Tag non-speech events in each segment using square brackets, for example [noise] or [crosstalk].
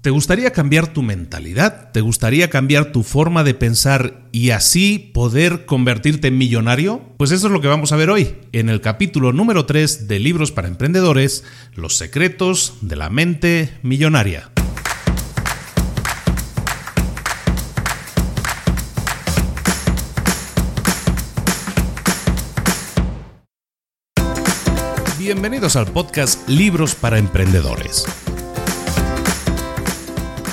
¿Te gustaría cambiar tu mentalidad? ¿Te gustaría cambiar tu forma de pensar y así poder convertirte en millonario? Pues eso es lo que vamos a ver hoy, en el capítulo número 3 de Libros para Emprendedores, Los secretos de la mente millonaria. Bienvenidos al podcast Libros para Emprendedores.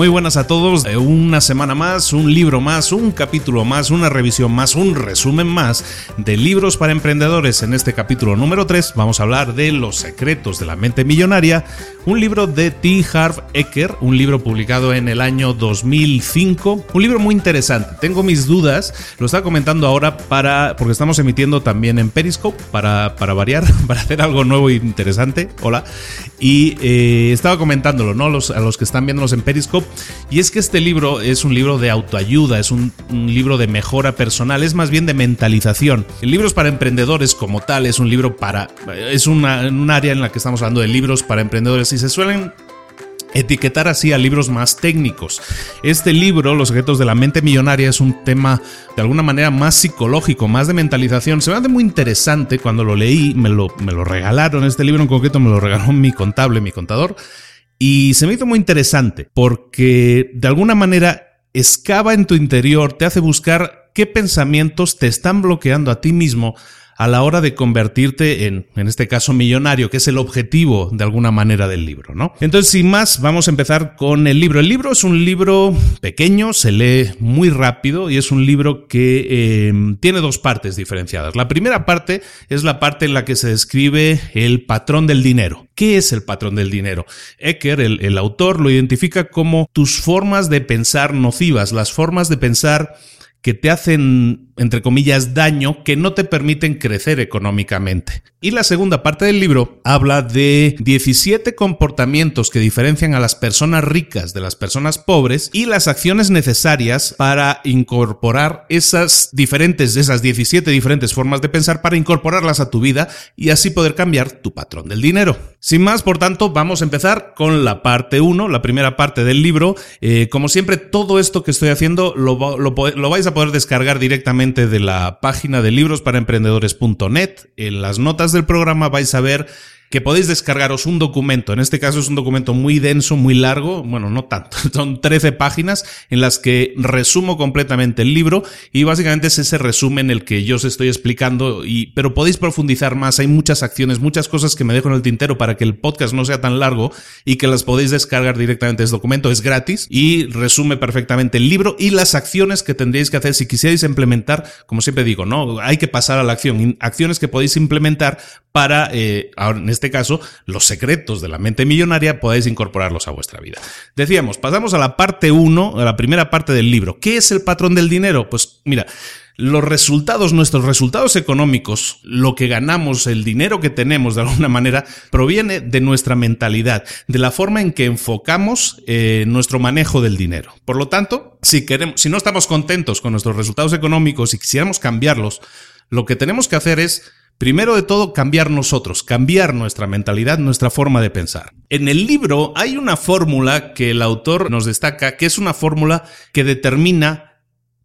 Muy buenas a todos. Eh, una semana más, un libro más, un capítulo más, una revisión más, un resumen más de libros para emprendedores. En este capítulo número 3 vamos a hablar de Los secretos de la mente millonaria, un libro de T. Harv Eker, un libro publicado en el año 2005. Un libro muy interesante. Tengo mis dudas, lo estaba comentando ahora para porque estamos emitiendo también en Periscope para, para variar, [laughs] para hacer algo nuevo e interesante. Hola. Y eh, estaba comentándolo, ¿no? Los, a los que están viéndonos en Periscope y es que este libro es un libro de autoayuda, es un, libro de mejora personal, es más bien de mentalización. El libro es para emprendedores como tal, es un libro para... es una, un área en la que estamos hablando de libros para emprendedores y se suelen etiquetar así a libros más técnicos. Este libro, Los secretos de la mente millonaria, es un tema de alguna manera más psicológico, más de mentalización. Se me hace muy interesante cuando lo leí, me lo, me lo regalaron, este libro en concreto me lo regaló mi contable, mi contador. Y se me hizo muy interesante porque de alguna manera excava en tu interior, te hace buscar qué pensamientos te están bloqueando a ti mismo a la hora de convertirte en, en este caso, millonario, que es el objetivo de alguna manera del libro, ¿no? Entonces, sin más, vamos a empezar con el libro. El libro es un libro pequeño, se lee muy rápido y es un libro que eh, tiene dos partes diferenciadas. La primera parte es la parte en la que se describe el patrón del dinero. ¿Qué es el patrón del dinero? Ecker, el, el autor, lo identifica como tus formas de pensar nocivas, las formas de pensar que te hacen entre comillas, daño que no te permiten crecer económicamente. Y la segunda parte del libro habla de 17 comportamientos que diferencian a las personas ricas de las personas pobres y las acciones necesarias para incorporar esas diferentes, esas 17 diferentes formas de pensar para incorporarlas a tu vida y así poder cambiar tu patrón del dinero. Sin más, por tanto, vamos a empezar con la parte 1, la primera parte del libro. Eh, como siempre, todo esto que estoy haciendo lo, lo vais a poder descargar directamente de la página de librosparaemprendedores.net. En las notas del programa vais a ver que podéis descargaros un documento. En este caso es un documento muy denso, muy largo. Bueno, no tanto. [laughs] Son 13 páginas en las que resumo completamente el libro y básicamente es ese resumen el que yo os estoy explicando. Y, pero podéis profundizar más. Hay muchas acciones, muchas cosas que me dejo en el tintero para que el podcast no sea tan largo y que las podéis descargar directamente. Este documento es gratis y resume perfectamente el libro y las acciones que tendríais que hacer si quisierais implementar. Como siempre digo, no hay que pasar a la acción. Acciones que podéis implementar para, eh, en este este caso, los secretos de la mente millonaria, podéis incorporarlos a vuestra vida. Decíamos, pasamos a la parte 1, a la primera parte del libro. ¿Qué es el patrón del dinero? Pues mira, los resultados, nuestros resultados económicos, lo que ganamos, el dinero que tenemos de alguna manera, proviene de nuestra mentalidad, de la forma en que enfocamos eh, nuestro manejo del dinero. Por lo tanto, si queremos, si no estamos contentos con nuestros resultados económicos y quisiéramos cambiarlos, lo que tenemos que hacer es Primero de todo, cambiar nosotros, cambiar nuestra mentalidad, nuestra forma de pensar. En el libro hay una fórmula que el autor nos destaca, que es una fórmula que determina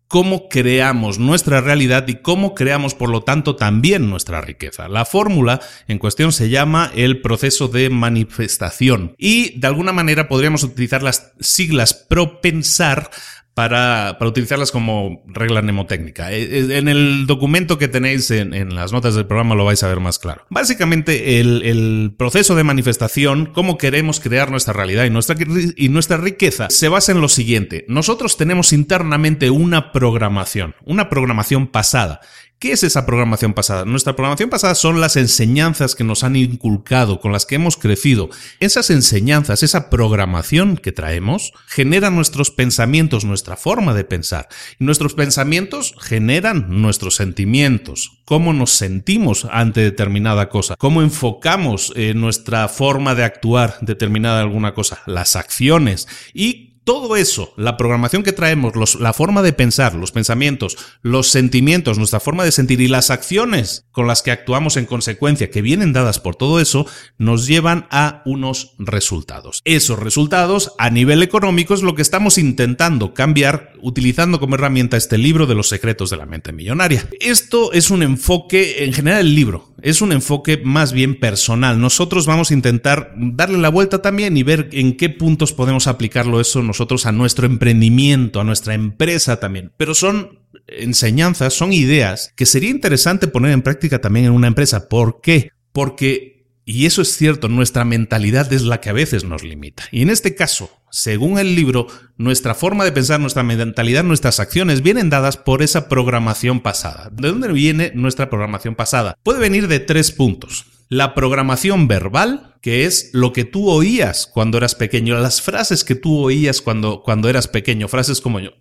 cómo creamos nuestra realidad y cómo creamos, por lo tanto, también nuestra riqueza. La fórmula en cuestión se llama el proceso de manifestación y, de alguna manera, podríamos utilizar las siglas propensar para, para, utilizarlas como regla mnemotécnica. Eh, en el documento que tenéis en, en, las notas del programa lo vais a ver más claro. Básicamente, el, el, proceso de manifestación, cómo queremos crear nuestra realidad y nuestra, y nuestra riqueza, se basa en lo siguiente. Nosotros tenemos internamente una programación, una programación pasada. ¿Qué es esa programación pasada? Nuestra programación pasada son las enseñanzas que nos han inculcado, con las que hemos crecido. Esas enseñanzas, esa programación que traemos, genera nuestros pensamientos, nuestra forma de pensar. Y nuestros pensamientos generan nuestros sentimientos, cómo nos sentimos ante determinada cosa, cómo enfocamos eh, nuestra forma de actuar determinada alguna cosa, las acciones y todo eso, la programación que traemos, la forma de pensar, los pensamientos, los sentimientos, nuestra forma de sentir y las acciones con las que actuamos en consecuencia, que vienen dadas por todo eso, nos llevan a unos resultados. Esos resultados a nivel económico es lo que estamos intentando cambiar utilizando como herramienta este libro de los secretos de la mente millonaria. Esto es un enfoque, en general el libro, es un enfoque más bien personal. Nosotros vamos a intentar darle la vuelta también y ver en qué puntos podemos aplicarlo eso a nuestro emprendimiento, a nuestra empresa también. Pero son enseñanzas, son ideas que sería interesante poner en práctica también en una empresa. ¿Por qué? Porque y eso es cierto, nuestra mentalidad es la que a veces nos limita. Y en este caso, según el libro, nuestra forma de pensar, nuestra mentalidad, nuestras acciones vienen dadas por esa programación pasada. ¿De dónde viene nuestra programación pasada? Puede venir de tres puntos. La programación verbal, que es lo que tú oías cuando eras pequeño, las frases que tú oías cuando, cuando eras pequeño, frases como el,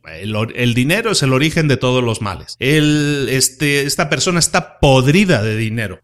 el dinero es el origen de todos los males. Este, esta persona está podrida de dinero.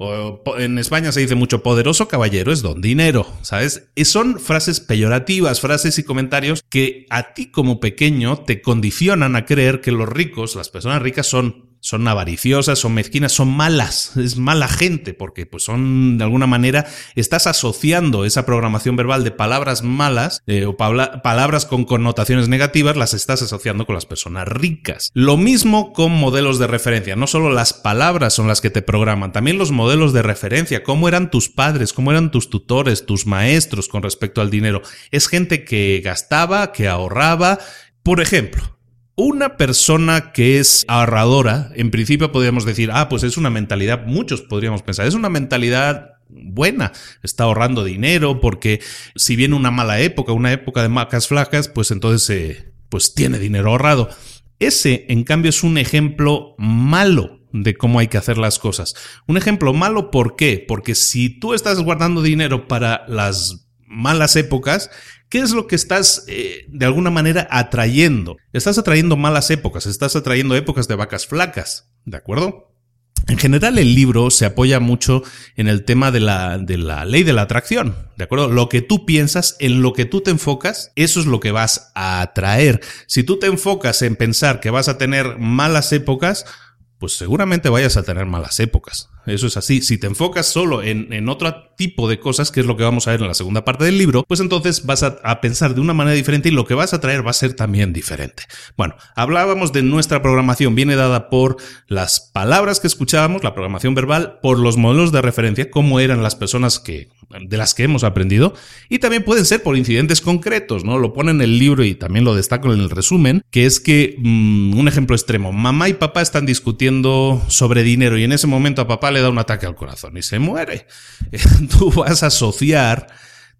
En España se dice mucho poderoso caballero es don dinero, ¿sabes? Son frases peyorativas, frases y comentarios que a ti como pequeño te condicionan a creer que los ricos, las personas ricas son son avariciosas, son mezquinas, son malas, es mala gente, porque pues son de alguna manera, estás asociando esa programación verbal de palabras malas eh, o palabras con connotaciones negativas, las estás asociando con las personas ricas. Lo mismo con modelos de referencia, no solo las palabras son las que te programan, también los modelos de referencia, cómo eran tus padres, cómo eran tus tutores, tus maestros con respecto al dinero. Es gente que gastaba, que ahorraba, por ejemplo, una persona que es ahorradora, en principio podríamos decir, ah, pues es una mentalidad, muchos podríamos pensar, es una mentalidad buena, está ahorrando dinero porque si viene una mala época, una época de macas flacas, pues entonces eh, pues tiene dinero ahorrado. Ese, en cambio, es un ejemplo malo de cómo hay que hacer las cosas. Un ejemplo malo, ¿por qué? Porque si tú estás guardando dinero para las malas épocas, ¿Qué es lo que estás eh, de alguna manera atrayendo? Estás atrayendo malas épocas, estás atrayendo épocas de vacas flacas, ¿de acuerdo? En general el libro se apoya mucho en el tema de la, de la ley de la atracción, ¿de acuerdo? Lo que tú piensas, en lo que tú te enfocas, eso es lo que vas a atraer. Si tú te enfocas en pensar que vas a tener malas épocas, pues seguramente vayas a tener malas épocas. Eso es así. Si te enfocas solo en, en, otro tipo de cosas, que es lo que vamos a ver en la segunda parte del libro, pues entonces vas a, pensar de una manera diferente y lo que vas a traer va a ser también diferente. Bueno, hablábamos de nuestra programación. Viene dada por las palabras que escuchábamos, la programación verbal, por los modelos de referencia, cómo eran las personas que, de las que hemos aprendido, y también pueden ser por incidentes concretos, ¿no? Lo pone en el libro y también lo destaco en el resumen, que es que, mmm, un ejemplo extremo, mamá y papá están discutiendo sobre dinero y en ese momento a papá le da un ataque al corazón y se muere. [laughs] Tú vas a asociar,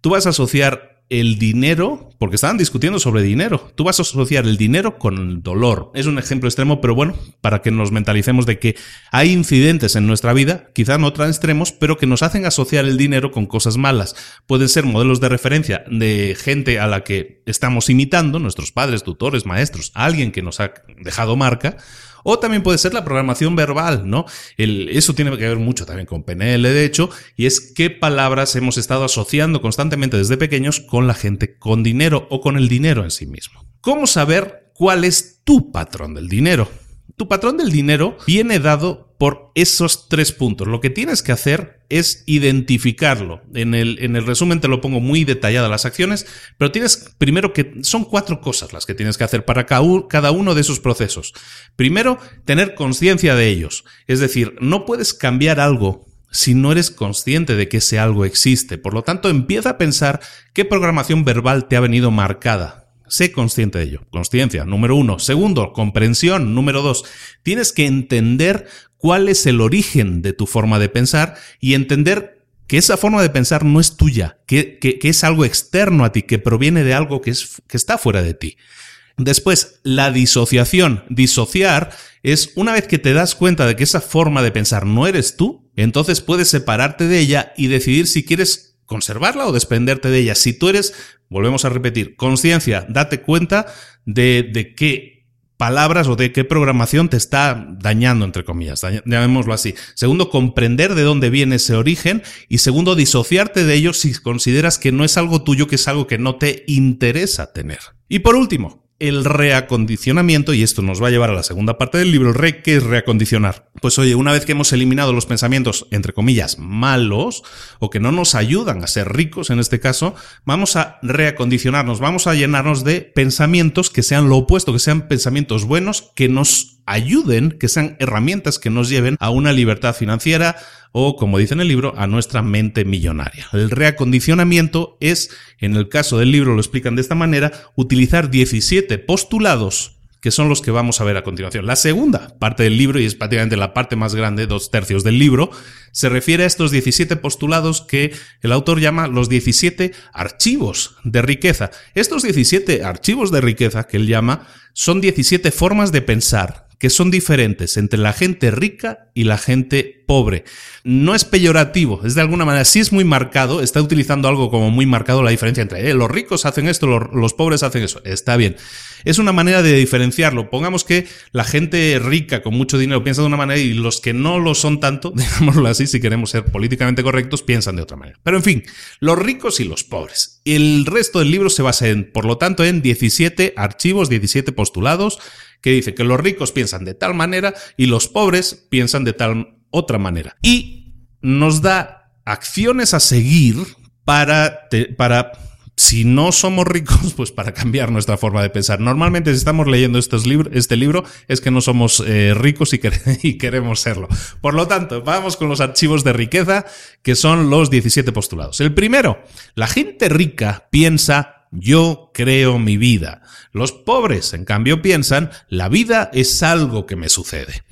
tú vas a asociar el dinero, porque estaban discutiendo sobre dinero, tú vas a asociar el dinero con el dolor. Es un ejemplo extremo, pero bueno, para que nos mentalicemos de que hay incidentes en nuestra vida, quizá no tan extremos, pero que nos hacen asociar el dinero con cosas malas. Pueden ser modelos de referencia de gente a la que estamos imitando, nuestros padres, tutores, maestros, alguien que nos ha dejado marca, o también puede ser la programación verbal, ¿no? Eso tiene que ver mucho también con PNL, de hecho, y es qué palabras hemos estado asociando constantemente desde pequeños con la gente con dinero o con el dinero en sí mismo. ¿Cómo saber cuál es tu patrón del dinero? Tu patrón del dinero viene dado por esos tres puntos. Lo que tienes que hacer es identificarlo. En el, en el resumen te lo pongo muy detallada las acciones, pero tienes primero que son cuatro cosas las que tienes que hacer para cada uno de esos procesos. Primero, tener conciencia de ellos. Es decir, no puedes cambiar algo si no eres consciente de que ese algo existe. Por lo tanto, empieza a pensar qué programación verbal te ha venido marcada. Sé consciente de ello. Conciencia, número uno. Segundo, comprensión. Número dos, tienes que entender cuál es el origen de tu forma de pensar y entender que esa forma de pensar no es tuya, que, es algo externo a ti, que proviene de algo que, es, que está fuera de ti. Después, la disociación. Disociar es una vez que te das cuenta de que esa forma de pensar no eres tú, entonces puedes separarte de ella y decidir si quieres conservarla o desprenderte de ella. Si tú eres, volvemos a repetir, conciencia, date cuenta de, de qué palabras o de qué programación te está dañando, entre comillas, llamémoslo así. Segundo, comprender de dónde viene ese origen. Y segundo, disociarte de ello si consideras que no es algo tuyo, que es algo que no te interesa tener. Y por último, el reacondicionamiento, y esto nos va a llevar a la segunda parte del libro, re, ¿qué es reacondicionar? Pues oye, una vez que hemos eliminado los pensamientos, entre comillas, malos, o que no nos ayudan a ser ricos en este caso, vamos a reacondicionarnos, vamos a llenarnos de pensamientos que sean lo opuesto, que sean pensamientos buenos, que nos ayuden, que sean herramientas que nos lleven a una libertad financiera o, como dice en el libro, a nuestra mente millonaria. El reacondicionamiento es, en el caso del libro lo explican de esta manera, utilizar 17 postulados que son los que vamos a ver a continuación. La segunda parte del libro, y es prácticamente la parte más grande, dos tercios del libro, se refiere a estos 17 postulados que el autor llama los 17 archivos de riqueza. Estos 17 archivos de riqueza que él llama son 17 formas de pensar que son diferentes entre la gente rica y la gente pobre. No es peyorativo, es de alguna manera, sí es muy marcado, está utilizando algo como muy marcado la diferencia entre eh, los ricos hacen esto, los, pobres hacen eso. Está bien. Es una manera de diferenciarlo. Pongamos que la gente rica con mucho dinero piensa de una manera y los que no lo son tanto, [laughs] digámoslo así, si queremos ser políticamente correctos, piensan de otra manera. Pero en fin, los ricos y los pobres. El resto del libro se basa en, por lo tanto, en 17 archivos, 17 postulados que dice que los ricos piensan de tal manera y los pobres piensan de tal otra manera. Y nos da acciones a seguir para, para si no somos ricos, [laughs] pues para cambiar nuestra forma de pensar. Normalmente si estamos leyendo estos este libro es que no somos eh, ricos y, [laughs] y, queremos serlo. Por lo tanto, vamos con los archivos de riqueza, que son los 17 postulados. El primero, la gente rica piensa yo creo mi vida. Los pobres, en cambio, piensan, la vida es algo que me sucede.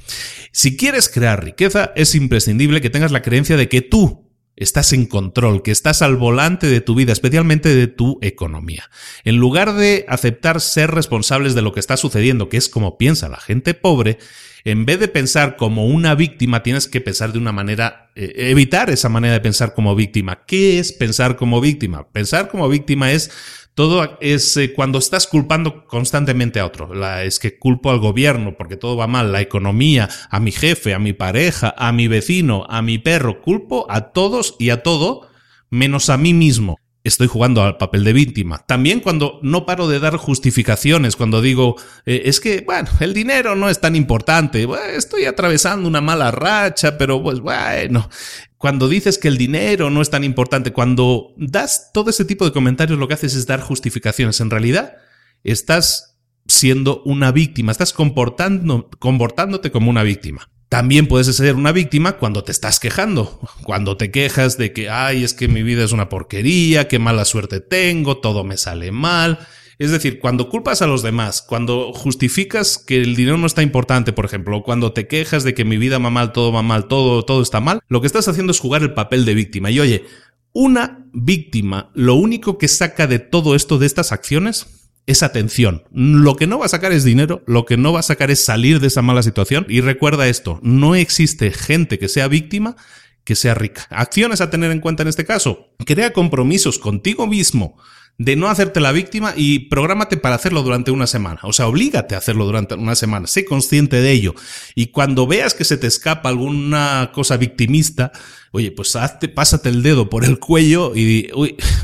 Si quieres crear riqueza, es imprescindible que tengas la creencia de que tú estás en control, que estás al volante de tu vida, especialmente de tu economía. En lugar de aceptar ser responsables de lo que está sucediendo, que es como piensa la gente pobre, en vez de pensar como una víctima, tienes que pensar de una manera, eh, evitar esa manera de pensar como víctima. ¿Qué es pensar como víctima? Pensar como víctima es todo es eh, cuando estás culpando constantemente a otro. La, es que culpo al gobierno porque todo va mal, la economía, a mi jefe, a mi pareja, a mi vecino, a mi perro. Culpo a todos y a todo menos a mí mismo estoy jugando al papel de víctima. También cuando no paro de dar justificaciones, cuando digo, eh, es que, bueno, el dinero no es tan importante, estoy atravesando una mala racha, pero pues bueno, cuando dices que el dinero no es tan importante, cuando das todo ese tipo de comentarios, lo que haces es dar justificaciones. En realidad, estás siendo una víctima, estás comportando, comportándote como una víctima. También puedes ser una víctima cuando te estás quejando, cuando te quejas de que, ay, es que mi vida es una porquería, qué mala suerte tengo, todo me sale mal. Es decir, cuando culpas a los demás, cuando justificas que el dinero no está importante, por ejemplo, cuando te quejas de que mi vida va mal, todo va mal, todo, todo está mal, lo que estás haciendo es jugar el papel de víctima. Y oye, una víctima, lo único que saca de todo esto, de estas acciones, es atención. Lo que no va a sacar es dinero, lo que no va a sacar es salir de esa mala situación. Y recuerda esto, no existe gente que sea víctima que sea rica. Acciones a tener en cuenta en este caso. Crea compromisos contigo mismo de no hacerte la víctima y prográmate para hacerlo durante una semana. O sea, oblígate a hacerlo durante una semana. Sé consciente de ello. Y cuando veas que se te escapa alguna cosa victimista, oye, pues hazte, pásate el dedo por el cuello y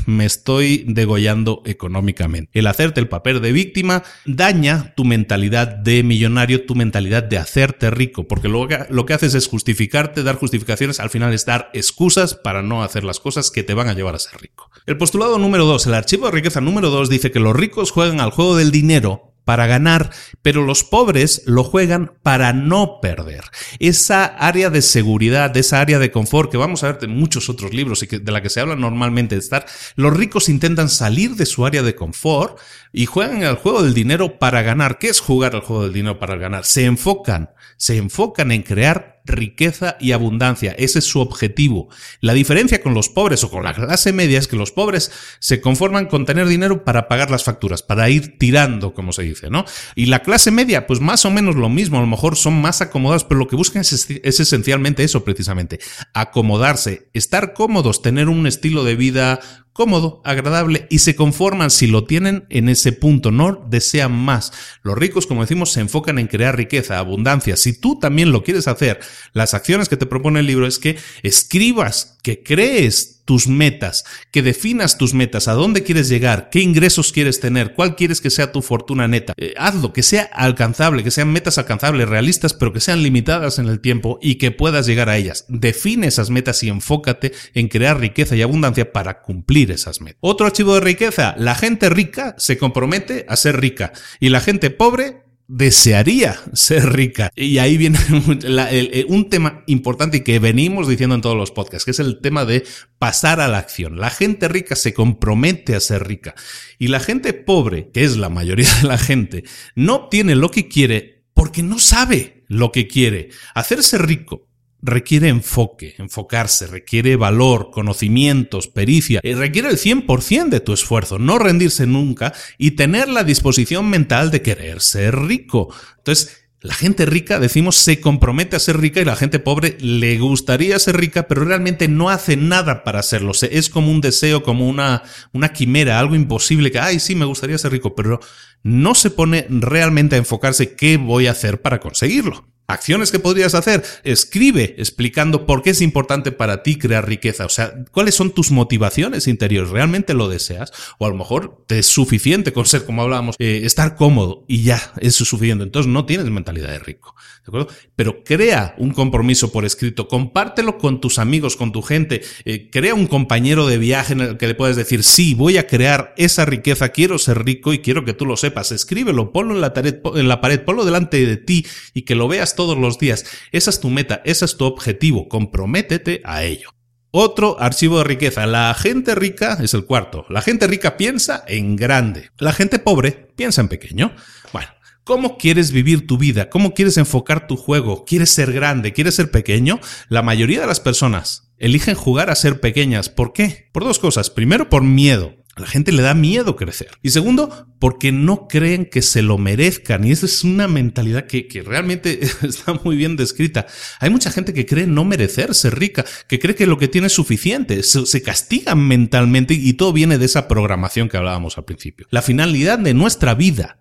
me estoy degollando económicamente. El hacerte el papel de víctima daña tu mentalidad de millonario, tu mentalidad de hacerte rico, porque lo que, lo que haces es justificarte, dar justificaciones, al final es dar excusas para no hacer las cosas que te van a llevar a ser rico. El postulado número 2, el archivo de riqueza número 2 dice que los ricos juegan al juego del dinero para ganar, pero los pobres lo juegan para no perder. Esa área de seguridad, esa área de confort que vamos a ver en muchos otros libros y que, de la que se habla normalmente de estar, los ricos intentan salir de su área de confort y juegan al juego del dinero para ganar. ¿Qué es jugar al juego del dinero para ganar? Se enfocan, se enfocan en crear riqueza y abundancia. Ese es su objetivo. La diferencia con los pobres o con la clase media es que los pobres se conforman con tener dinero para pagar las facturas, para ir tirando, como se dice, ¿no? Y la clase media, pues más o menos lo mismo, a lo mejor son más acomodados, pero lo que buscan es, es esencialmente eso precisamente, acomodarse, estar cómodos, tener un estilo de vida cómodo, agradable y se conforman si lo tienen en ese punto, no desean más. Los ricos, como decimos, se enfocan en crear riqueza, abundancia. Si tú también lo quieres hacer, las acciones que te propone el libro es que escribas, que crees tus metas, que definas tus metas, a dónde quieres llegar, qué ingresos quieres tener, cuál quieres que sea tu fortuna neta. Eh, hazlo, que sea alcanzable, que sean metas alcanzables, realistas, pero que sean limitadas en el tiempo y que puedas llegar a ellas. Define esas metas y enfócate en crear riqueza y abundancia para cumplir esas metas. Otro archivo de riqueza, la gente rica se compromete a ser rica y la gente pobre desearía ser rica. Y ahí viene [laughs] un tema importante que venimos diciendo en todos los podcasts, que es el tema de pasar a la acción. La gente rica se compromete a ser rica y la gente pobre, que es la mayoría de la gente, no obtiene lo que quiere porque no sabe lo que quiere. Hacerse rico requiere enfoque, enfocarse, requiere valor, conocimientos, pericia, y requiere el 100% de tu esfuerzo, no rendirse nunca y tener la disposición mental de querer ser rico. Entonces, la gente rica, decimos, se compromete a ser rica y la gente pobre le gustaría ser rica, pero realmente no hace nada para hacerlo. Es como un deseo, como una, una quimera, algo imposible que, ay, sí, me gustaría ser rico, pero no se pone realmente a enfocarse qué voy a hacer para conseguirlo. Acciones que podrías hacer. Escribe explicando por qué es importante para ti crear riqueza. O sea, cuáles son tus motivaciones interiores. ¿Realmente lo deseas? O a lo mejor te es suficiente con ser, como hablábamos, eh, estar cómodo y ya, eso es suficiente. Entonces no tienes mentalidad de rico. ¿De acuerdo? Pero crea un compromiso por escrito. Compártelo con tus amigos, con tu gente. Eh, crea un compañero de viaje en el que le puedes decir, sí, voy a crear esa riqueza, quiero ser rico y quiero que tú lo sepas. Escríbelo, ponlo en la, en la pared, ponlo delante de ti y que lo veas todos los días. Esa es tu meta, ese es tu objetivo, comprométete a ello. Otro archivo de riqueza. La gente rica es el cuarto. La gente rica piensa en grande. La gente pobre piensa en pequeño. Bueno, ¿Cómo quieres vivir tu vida? ¿Cómo quieres enfocar tu juego? ¿Quieres ser grande? ¿Quieres ser pequeño? La mayoría de las personas eligen jugar a ser pequeñas. ¿Por qué? Por dos cosas. Primero, por miedo. La gente le da miedo crecer. Y segundo, porque no creen que se lo merezcan. Y esa es una mentalidad que, realmente [laughs] está muy bien descrita. Hay mucha gente que cree no merecer ser rica, que cree que lo que tiene es suficiente. Se, se castigan mentalmente y todo viene de esa programación que hablábamos al principio. La finalidad de nuestra vida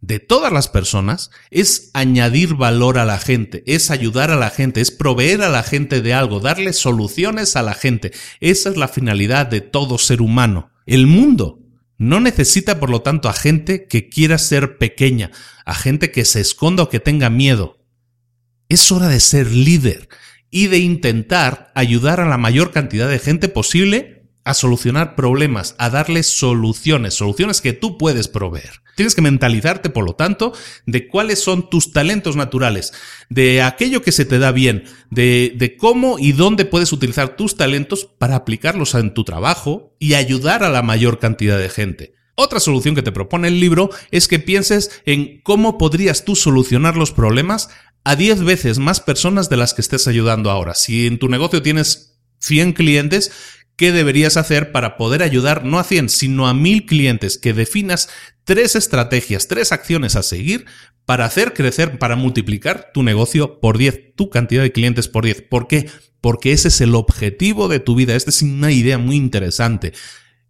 de todas las personas es añadir valor a la gente, es ayudar a la gente, es proveer a la gente de algo, darle soluciones a la gente. Esa es la finalidad de todo ser humano. El mundo no necesita, por lo tanto, a gente que quiera ser pequeña, a gente que se esconda o que tenga miedo. Es hora de ser líder y de intentar ayudar a la mayor cantidad de gente posible a solucionar problemas, a darle soluciones, soluciones que tú puedes proveer. Tienes que mentalizarte, por lo tanto, de cuáles son tus talentos naturales, de aquello que se te da bien, de, de, cómo y dónde puedes utilizar tus talentos para aplicarlos en tu trabajo y ayudar a la mayor cantidad de gente. Otra solución que te propone el libro es que pienses en cómo podrías tú solucionar los problemas a 10 veces más personas de las que estés ayudando ahora. Si en tu negocio tienes 100 clientes, qué deberías hacer para poder ayudar no a 100, sino a 1000 clientes, que definas tres estrategias, tres acciones a seguir para hacer crecer, para multiplicar tu negocio por 10, tu cantidad de clientes por 10. ¿Por qué? Porque ese es el objetivo de tu vida. Esta es una idea muy interesante.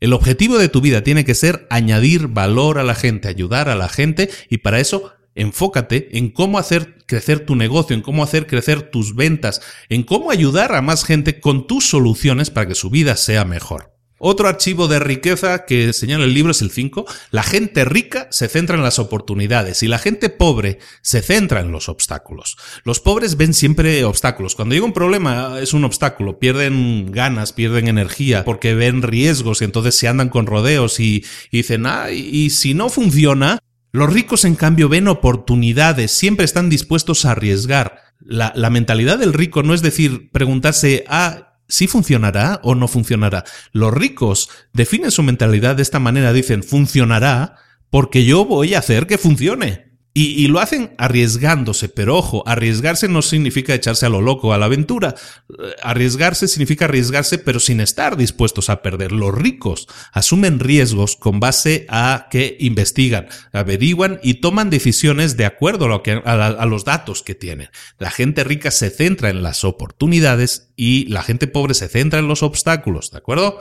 El objetivo de tu vida tiene que ser añadir valor a la gente, ayudar a la gente y para eso enfócate en cómo hacer crecer tu negocio, en cómo hacer crecer tus ventas, en cómo ayudar a más gente con tus soluciones para que su vida sea mejor. Otro archivo de riqueza que señala el libro es el 5. La gente rica se centra en las oportunidades y la gente pobre se centra en los obstáculos. Los pobres ven siempre obstáculos. Cuando llega un problema es un obstáculo. Pierden ganas, pierden energía porque ven riesgos y entonces se andan con rodeos y, dicen, ah, y si no funciona, los ricos, en cambio, ven oportunidades, siempre están dispuestos a arriesgar. La, mentalidad del rico no es decir, preguntarse, ah, ¿sí funcionará o no funcionará? Los ricos definen su mentalidad de esta manera, dicen, funcionará porque yo voy a hacer que funcione. Y, lo hacen arriesgándose, pero ojo, arriesgarse no significa echarse a lo loco, a la aventura. Arriesgarse significa arriesgarse, pero sin estar dispuestos a perder. Los ricos asumen riesgos con base a que investigan, averiguan y toman decisiones de acuerdo a, lo que, a los datos que tienen. La gente rica se centra en las oportunidades y la gente pobre se centra en los obstáculos, ¿de acuerdo?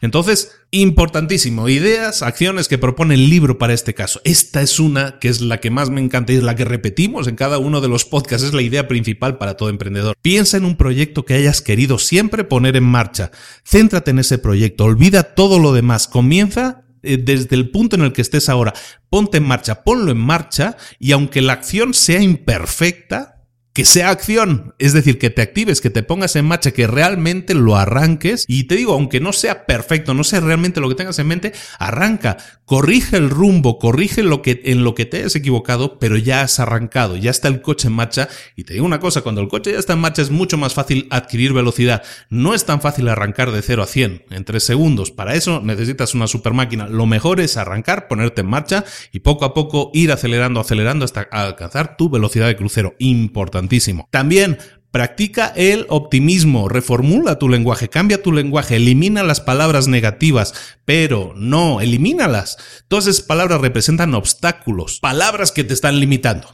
Entonces, importantísimo, ideas, acciones que propone el libro para este caso. Esta es una que es la que más me encanta y es la que repetimos en cada uno de los podcasts, es la idea principal para todo emprendedor. Piensa en un proyecto que hayas querido siempre poner en marcha. Céntrate en ese proyecto, olvida todo lo demás, comienza eh, desde el punto en el que estés ahora, ponte en marcha, ponlo en marcha y aunque la acción sea imperfecta, que sea acción, es decir, que te actives, que te pongas en marcha, que realmente lo arranques. Y te digo, aunque no sea perfecto, no sea realmente lo que tengas en mente, arranca, corrige el rumbo, corrige lo que, en lo que te hayas equivocado, pero ya has arrancado, ya está el coche en marcha. Y te digo una cosa, cuando el coche ya está en marcha es mucho más fácil adquirir velocidad. No es tan fácil arrancar de 0 a 100 en 3 segundos. Para eso necesitas una super máquina. Lo mejor es arrancar, ponerte en marcha y poco a poco ir acelerando, acelerando hasta alcanzar tu velocidad de crucero. Importante también Practica el optimismo, reformula tu lenguaje, cambia tu lenguaje, elimina las palabras negativas, pero no, elimínalas. Todas esas palabras representan obstáculos, palabras que te están limitando.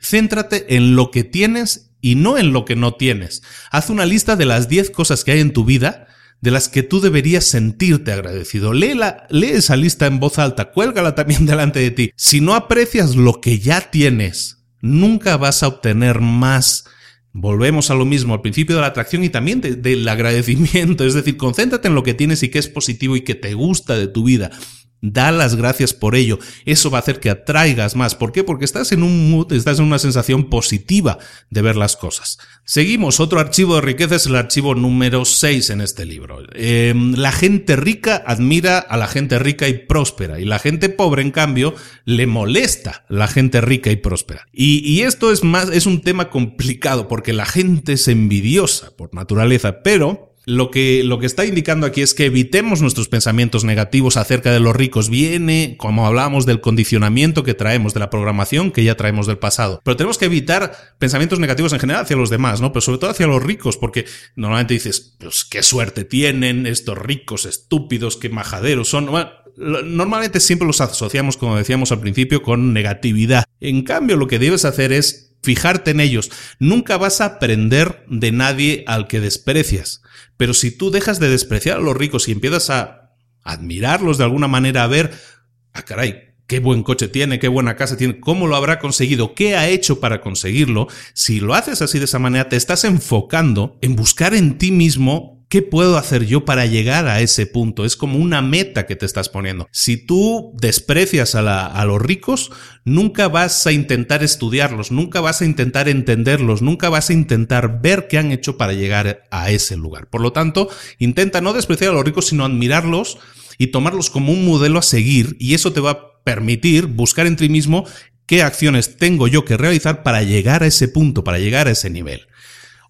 Céntrate en lo que tienes y no en lo que no tienes. Haz una lista de las 10 cosas que hay en tu vida de las que tú deberías sentirte agradecido. Léela, lee esa lista en voz alta, cuélgala también [laughs] delante de ti. Si no aprecias lo que ya tienes, nunca vas a obtener más. Volvemos a lo mismo, al principio de la atracción y también del agradecimiento, es decir, concéntrate en lo que tienes y que es positivo y que te gusta de tu vida. Da las gracias por ello. Eso va a hacer que atraigas más. ¿Por qué? Porque estás en un mood, estás en una sensación positiva de ver las cosas. Seguimos. Otro archivo de riqueza es el archivo número 6 en este libro. Em, la gente rica admira a la gente rica y próspera. Y la gente pobre, en cambio, le molesta la gente rica y próspera. Y, y esto es más, es un tema complicado porque la gente es envidiosa por naturaleza, pero lo que, lo que está indicando aquí es que evitemos nuestros pensamientos negativos acerca de los ricos. Viene, como hablábamos, del condicionamiento que traemos, de la programación que ya traemos del pasado. Pero tenemos que evitar pensamientos negativos en general hacia los demás, ¿no? Pero sobre todo hacia los ricos, porque normalmente dices, pues qué suerte tienen estos ricos estúpidos, qué majaderos son. normalmente siempre los asociamos, como decíamos al principio, con negatividad. En cambio, lo que debes hacer es fijarte en ellos. Nunca vas a aprender de nadie al que desprecias. Pero si tú dejas de despreciar a los ricos y empiezas a admirarlos de alguna manera, a ver, ah, caray, qué buen coche tiene, qué buena casa tiene, cómo lo habrá conseguido, qué ha hecho para conseguirlo, si lo haces así de esa manera, te estás enfocando en buscar en ti mismo ¿Qué puedo hacer yo para llegar a ese punto? Es como una meta que te estás poniendo. Si tú desprecias a, los ricos, nunca vas a intentar estudiarlos, nunca vas a intentar entenderlos, nunca vas a intentar ver qué han hecho para llegar a ese lugar. Por lo tanto, intenta no despreciar a los ricos, sino admirarlos y tomarlos como un modelo a seguir y eso te va a permitir buscar en ti mismo qué acciones tengo yo que realizar para llegar a ese punto, para llegar a ese nivel.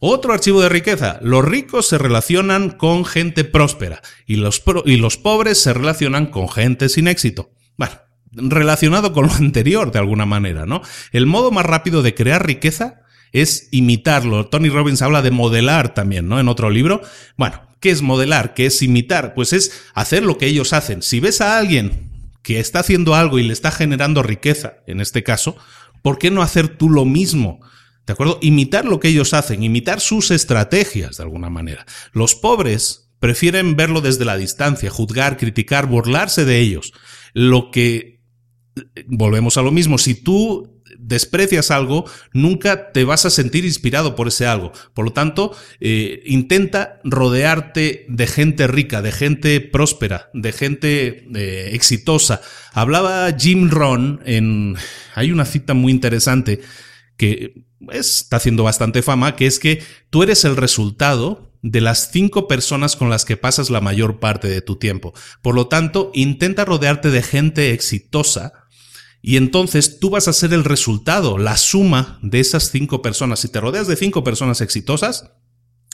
Otro archivo de riqueza. Los ricos se relacionan con gente próspera y los, y los pobres se relacionan con gente sin éxito. Bueno, relacionado con lo anterior de alguna manera, ¿no? El modo más rápido de crear riqueza es imitarlo. Tony Robbins habla de modelar también, ¿no? En otro libro. Bueno, ¿qué es modelar? ¿Qué es imitar? Pues es hacer lo que ellos hacen. Si ves a alguien que está haciendo algo y le está generando riqueza, en este caso, ¿por qué no hacer tú lo mismo? ¿De acuerdo? Imitar lo que ellos hacen, imitar sus estrategias de alguna manera. Los pobres prefieren verlo desde la distancia, juzgar, criticar, burlarse de ellos. Lo que... Volvemos a lo mismo, si tú desprecias algo, nunca te vas a sentir inspirado por ese algo. Por lo tanto, eh, intenta rodearte de gente rica, de gente próspera, de gente eh, exitosa. Hablaba Jim Ron en... Hay una cita muy interesante que está haciendo bastante fama, que es que tú eres el resultado de las cinco personas con las que pasas la mayor parte de tu tiempo. Por lo tanto, intenta rodearte de gente exitosa y entonces tú vas a ser el resultado, la suma de esas cinco personas. Si te rodeas de cinco personas exitosas,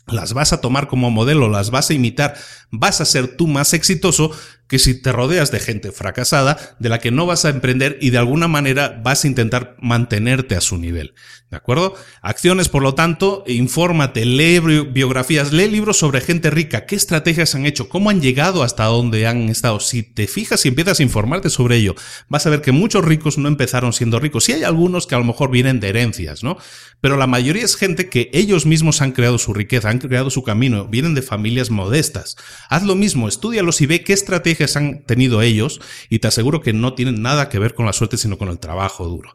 las vas a tomar como modelo, las vas a imitar, vas a ser tú más exitoso que si te rodeas de gente fracasada, de la que no vas a emprender y de alguna manera vas a intentar mantenerte a su nivel. ¿De acuerdo? Acciones, por lo tanto, infórmate, lee biografías, lee libros sobre gente rica, qué estrategias han hecho, cómo han llegado hasta donde han estado. Si te fijas y empiezas a informarte sobre ello, vas a ver que muchos ricos no empezaron siendo ricos. Sí hay algunos que a lo mejor vienen de herencias, ¿no? Pero la mayoría es gente que ellos mismos han creado su riqueza, han creado su camino, vienen de familias modestas. Haz lo mismo, estudialos y ve qué estrategias han tenido ellos y te aseguro que no tienen nada que ver con la suerte, sino con el trabajo duro.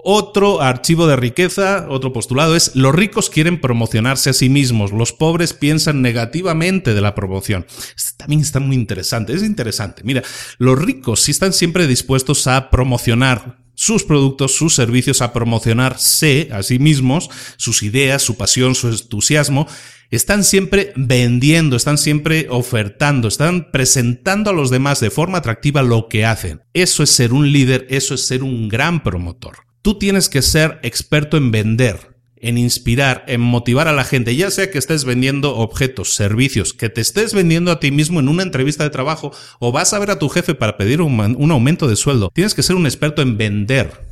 Otro archivo de riqueza, otro postulado es, los ricos quieren promocionarse a sí mismos, los pobres piensan negativamente de la promoción. Este también está muy interesante, es interesante. Mira, los ricos sí están siempre dispuestos a promocionar sus productos, sus servicios, a promocionarse a sí mismos, sus ideas, su pasión, su entusiasmo, están siempre vendiendo, están siempre ofertando, están presentando a los demás de forma atractiva lo que hacen. Eso es ser un líder, eso es ser un gran promotor. Tú tienes que ser experto en vender, en inspirar, en motivar a la gente, ya sea que estés vendiendo objetos, servicios, que te estés vendiendo a ti mismo en una entrevista de trabajo o vas a ver a tu jefe para pedir un, aumento de sueldo. Tienes que ser un experto en vender.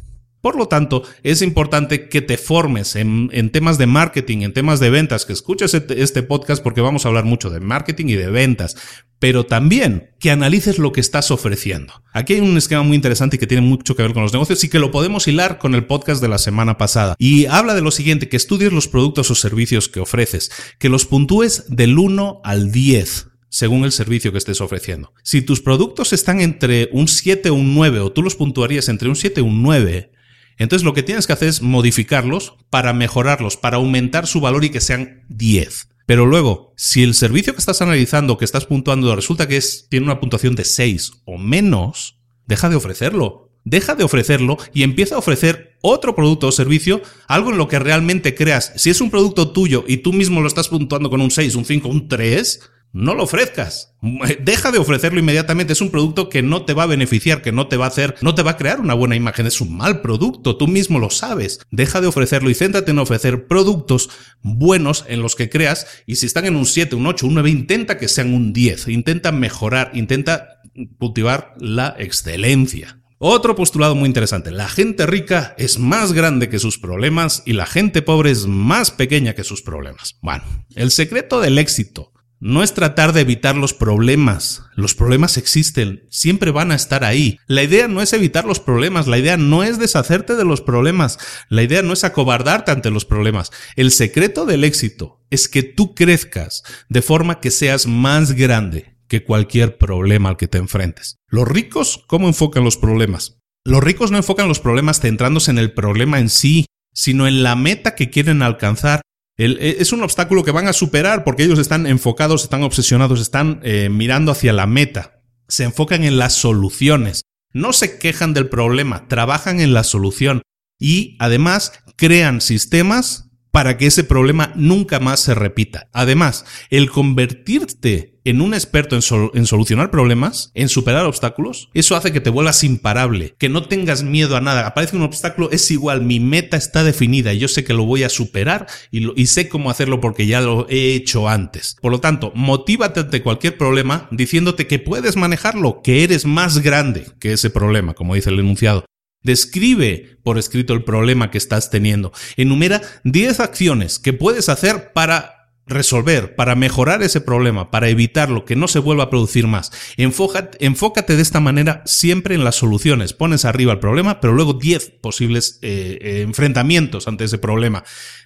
Por lo tanto, es importante que te formes en, temas de marketing, en temas de ventas, que escuches este, este podcast porque vamos a hablar mucho de marketing y de ventas, pero también que analices lo que estás ofreciendo. Aquí hay un esquema muy interesante y que tiene mucho que ver con los negocios y que lo podemos hilar con el podcast de la semana pasada. Y habla de lo siguiente, que estudies los productos o servicios que ofreces, que los puntúes del 1 al 10 según el servicio que estés ofreciendo. Si tus productos están entre un 7 o un 9 o tú los puntuarías entre un 7 y un 9, entonces lo que tienes que hacer es modificarlos para mejorarlos, para aumentar su valor y que sean 10. Pero luego, si el servicio que estás analizando, que estás puntuando, resulta que es, tiene una puntuación de 6 o menos, deja de ofrecerlo. Deja de ofrecerlo y empieza a ofrecer otro producto o servicio, algo en lo que realmente creas. Si es un producto tuyo y tú mismo lo estás puntuando con un 6, un 5, un 3, no lo ofrezcas. Deja de ofrecerlo inmediatamente. Es un producto que no te va a beneficiar, que no te va a hacer, no te va a crear una buena imagen. Es un mal producto. Tú mismo lo sabes. Deja de ofrecerlo y céntrate en ofrecer productos buenos en los que creas. Y si están en un 7, un 8, un 9, intenta que sean un 10. Intenta mejorar, intenta cultivar la excelencia. Otro postulado muy interesante, la gente rica es más grande que sus problemas y la gente pobre es más pequeña que sus problemas. Bueno, el secreto del éxito no es tratar de evitar los problemas. Los problemas existen, siempre van a estar ahí. La idea no es evitar los problemas, la idea no es deshacerte de los problemas, la idea no es acobardarte ante los problemas. El secreto del éxito es que tú crezcas de forma que seas más grande que cualquier problema al que te enfrentes. Los ricos, ¿cómo enfocan los problemas? Los ricos no enfocan los problemas centrándose en el problema en sí, sino en la meta que quieren alcanzar e, es un obstáculo que van a superar porque ellos están enfocados, están obsesionados, están eh, mirando hacia la meta. Se enfocan en las soluciones. No se quejan del problema, trabajan en la solución y además crean sistemas para que ese problema nunca más se repita. Además, el convertirte en un experto en, solucionar problemas, en superar obstáculos, eso hace que te vuelvas imparable, que no tengas miedo a nada. Aparece un obstáculo, es igual, mi meta está definida, yo sé que lo voy a superar y, y sé cómo hacerlo porque ya lo he hecho antes. Por lo tanto, motívate ante cualquier problema diciéndote que puedes manejarlo, que eres más grande que ese problema, como dice el enunciado. Describe por escrito el problema que estás teniendo. Enumera 10 acciones que puedes hacer para resolver, para mejorar ese problema, para evitarlo, que no se vuelva a producir más. Enfócate, enfócate de esta manera siempre en las soluciones. Pones arriba el problema, pero luego 10 posibles eh, eh, enfrentamientos ante ese problema.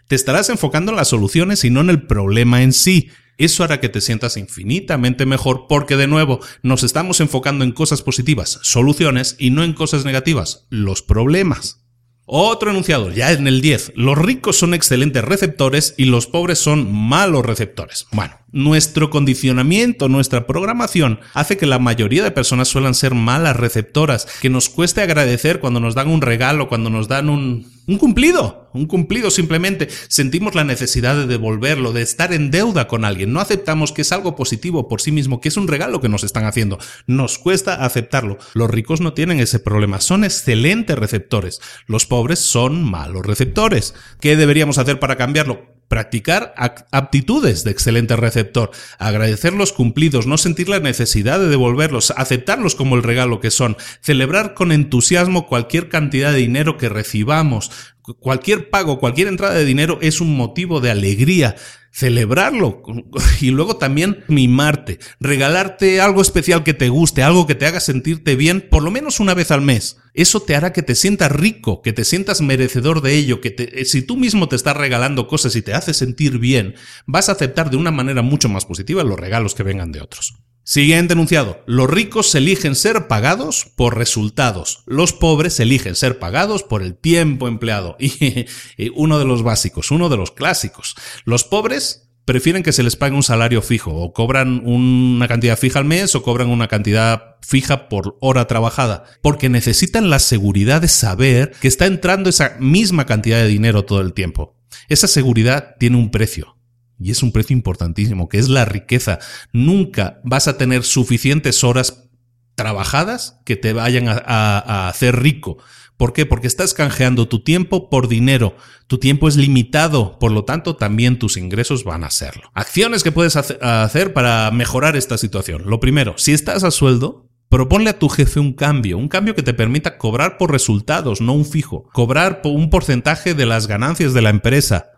Te estarás enfocando en las soluciones y no en el problema en sí. Eso hará que te sientas infinitamente mejor porque de nuevo nos estamos enfocando en cosas positivas, soluciones, y no en cosas negativas, los problemas. Otro enunciado, ya en el 10. Los ricos son excelentes receptores y los pobres son malos receptores. Bueno, nuestro condicionamiento, nuestra programación hace que la mayoría de personas suelan ser malas receptoras, que nos cueste agradecer cuando nos dan un regalo, cuando nos dan un, un cumplido, un cumplido simplemente. Sentimos la necesidad de devolverlo, de estar en deuda con alguien. No aceptamos que es algo positivo por sí mismo, que es un regalo que nos están haciendo. Nos cuesta aceptarlo. Los ricos no tienen ese problema, son excelentes receptores. Los pobres son malos receptores. ¿Qué deberíamos hacer para cambiarlo? practicar aptitudes de excelente receptor, agradecer los cumplidos, no sentir la necesidad de devolverlos, aceptarlos como el regalo que son, celebrar con entusiasmo cualquier cantidad de dinero que recibamos, cualquier pago, cualquier entrada de dinero es un motivo de alegría, celebrarlo [laughs] y luego también mimarte, regalarte algo especial que te guste, algo que te haga sentirte bien por lo menos una vez al mes. Eso te hará que te sientas rico, que te sientas merecedor de ello, que te, eh, si tú mismo te estás regalando cosas y te hace sentir bien, vas a aceptar de una manera mucho más positiva los regalos que vengan de otros. Siguiente enunciado. Los ricos eligen ser pagados por resultados. Los pobres eligen ser pagados por el tiempo empleado. [laughs] Y uno de los básicos, uno de los clásicos. Los pobres prefieren que se les pague un salario fijo o cobran una cantidad fija al mes o cobran una cantidad fija por hora trabajada, porque necesitan la seguridad de saber que está entrando esa misma cantidad de dinero todo el tiempo. Esa seguridad tiene un precio. Y es un precio importantísimo, que es la riqueza. Nunca vas a tener suficientes horas trabajadas que te vayan a, hacer rico. ¿Por qué? Porque estás canjeando tu tiempo por dinero. Tu tiempo es limitado, por lo tanto también tus ingresos van a serlo. Acciones que puedes hacer para mejorar esta situación. Lo primero, si estás a sueldo, Proponle a tu jefe un cambio, un cambio que te permita cobrar por resultados, no un fijo, cobrar por un porcentaje de las ganancias de la empresa.